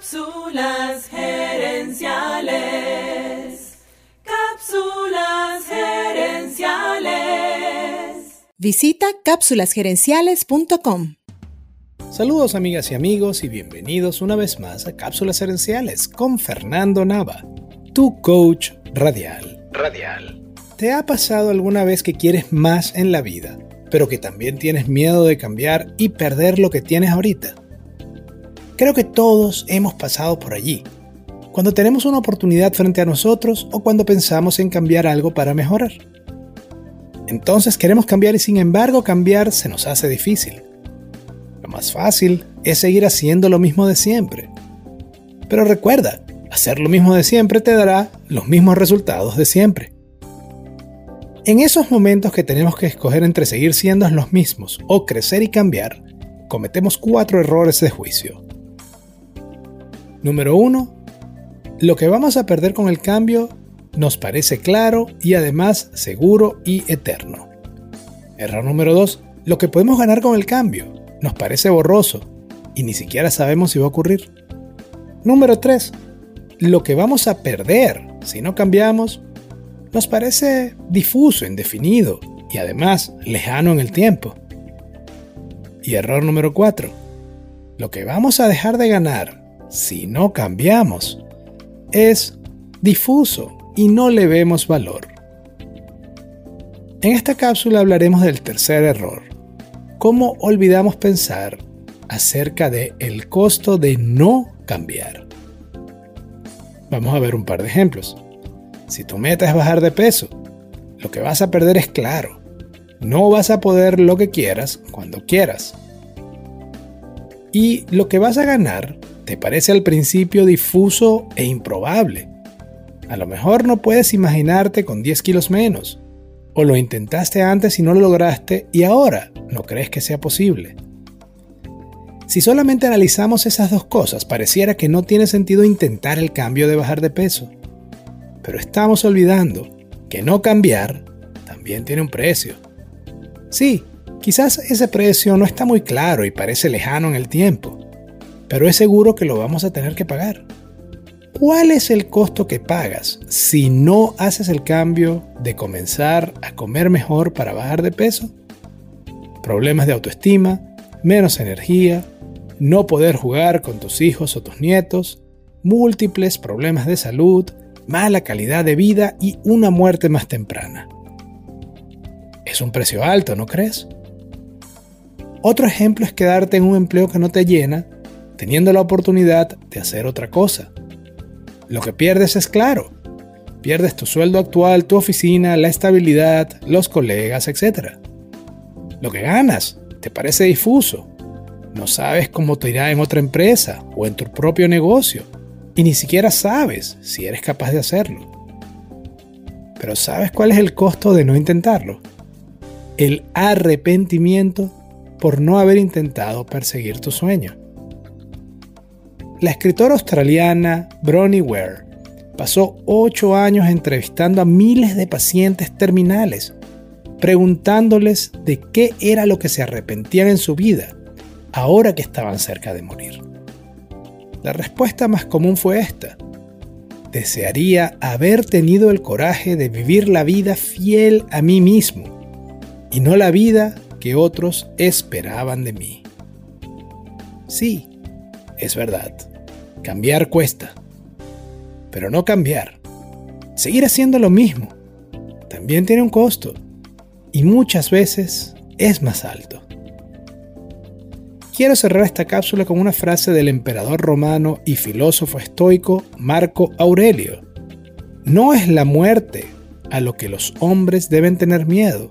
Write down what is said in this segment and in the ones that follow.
Cápsulas gerenciales. Cápsulas gerenciales. Visita cápsulasgerenciales.com. Saludos amigas y amigos y bienvenidos una vez más a Cápsulas Gerenciales con Fernando Nava, tu coach radial. Radial. ¿Te ha pasado alguna vez que quieres más en la vida, pero que también tienes miedo de cambiar y perder lo que tienes ahorita? Creo que todos hemos pasado por allí, cuando tenemos una oportunidad frente a nosotros o cuando pensamos en cambiar algo para mejorar. Entonces queremos cambiar y sin embargo cambiar se nos hace difícil. Lo más fácil es seguir haciendo lo mismo de siempre. Pero recuerda, hacer lo mismo de siempre te dará los mismos resultados de siempre. En esos momentos que tenemos que escoger entre seguir siendo los mismos o crecer y cambiar, cometemos cuatro errores de juicio. Número 1. Lo que vamos a perder con el cambio nos parece claro y además seguro y eterno. Error número 2. Lo que podemos ganar con el cambio nos parece borroso y ni siquiera sabemos si va a ocurrir. Número 3. Lo que vamos a perder si no cambiamos nos parece difuso, indefinido y además lejano en el tiempo. Y error número 4. Lo que vamos a dejar de ganar si no cambiamos, es difuso y no le vemos valor. En esta cápsula hablaremos del tercer error, cómo olvidamos pensar acerca de el costo de no cambiar. Vamos a ver un par de ejemplos. Si tu meta es bajar de peso, lo que vas a perder es claro. No vas a poder lo que quieras cuando quieras. Y lo que vas a ganar te parece al principio difuso e improbable. A lo mejor no puedes imaginarte con 10 kilos menos, o lo intentaste antes y no lo lograste y ahora no crees que sea posible. Si solamente analizamos esas dos cosas, pareciera que no tiene sentido intentar el cambio de bajar de peso. Pero estamos olvidando que no cambiar también tiene un precio. Sí, quizás ese precio no está muy claro y parece lejano en el tiempo, pero es seguro que lo vamos a tener que pagar. ¿Cuál es el costo que pagas si no haces el cambio de comenzar a comer mejor para bajar de peso? Problemas de autoestima, menos energía, no poder jugar con tus hijos o tus nietos, múltiples problemas de salud, mala calidad de vida y una muerte más temprana. Es un precio alto, ¿no crees? Otro ejemplo es quedarte en un empleo que no te llena teniendo la oportunidad de hacer otra cosa. Lo que pierdes es claro. Pierdes tu sueldo actual, tu oficina, la estabilidad, los colegas, etc. Lo que ganas te parece difuso. No sabes cómo te irá en otra empresa o en tu propio negocio. Y ni siquiera sabes si eres capaz de hacerlo. Pero ¿sabes cuál es el costo de no intentarlo? El arrepentimiento por no haber intentado perseguir tu sueño. La escritora australiana Bronnie Ware pasó ocho años entrevistando a miles de pacientes terminales, preguntándoles de qué era lo que se arrepentían en su vida ahora que estaban cerca de morir. La respuesta más común fue esta. Desearía haber tenido el coraje de vivir la vida fiel a mí mismo y no la vida que otros esperaban de mí. Sí, es verdad. Cambiar cuesta. Pero no cambiar. Seguir haciendo lo mismo. También tiene un costo. Y muchas veces es más alto. Quiero cerrar esta cápsula con una frase del emperador romano y filósofo estoico Marco Aurelio. No es la muerte a lo que los hombres deben tener miedo,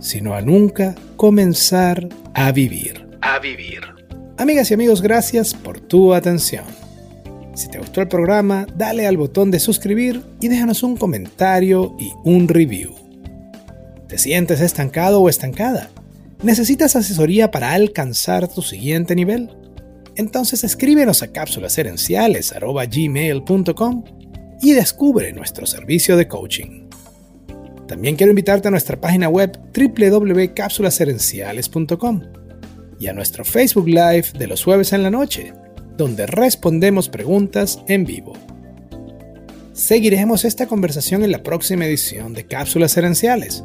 sino a nunca comenzar a vivir. A vivir. Amigas y amigos, gracias por tu atención. Si te gustó el programa, dale al botón de suscribir y déjanos un comentario y un review. ¿Te sientes estancado o estancada? ¿Necesitas asesoría para alcanzar tu siguiente nivel? Entonces escríbenos a cápsulasherenciales.gmail.com y descubre nuestro servicio de coaching. También quiero invitarte a nuestra página web www.cápsulasherenciales.com y a nuestro Facebook Live de los jueves en la noche, donde respondemos preguntas en vivo. Seguiremos esta conversación en la próxima edición de Cápsulas Herenciales.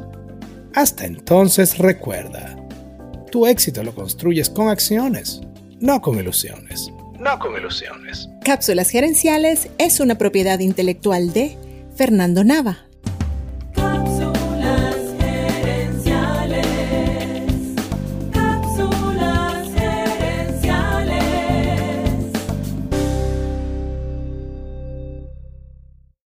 Hasta entonces recuerda, tu éxito lo construyes con acciones, no con ilusiones. No con ilusiones. Cápsulas Gerenciales es una propiedad intelectual de Fernando Nava.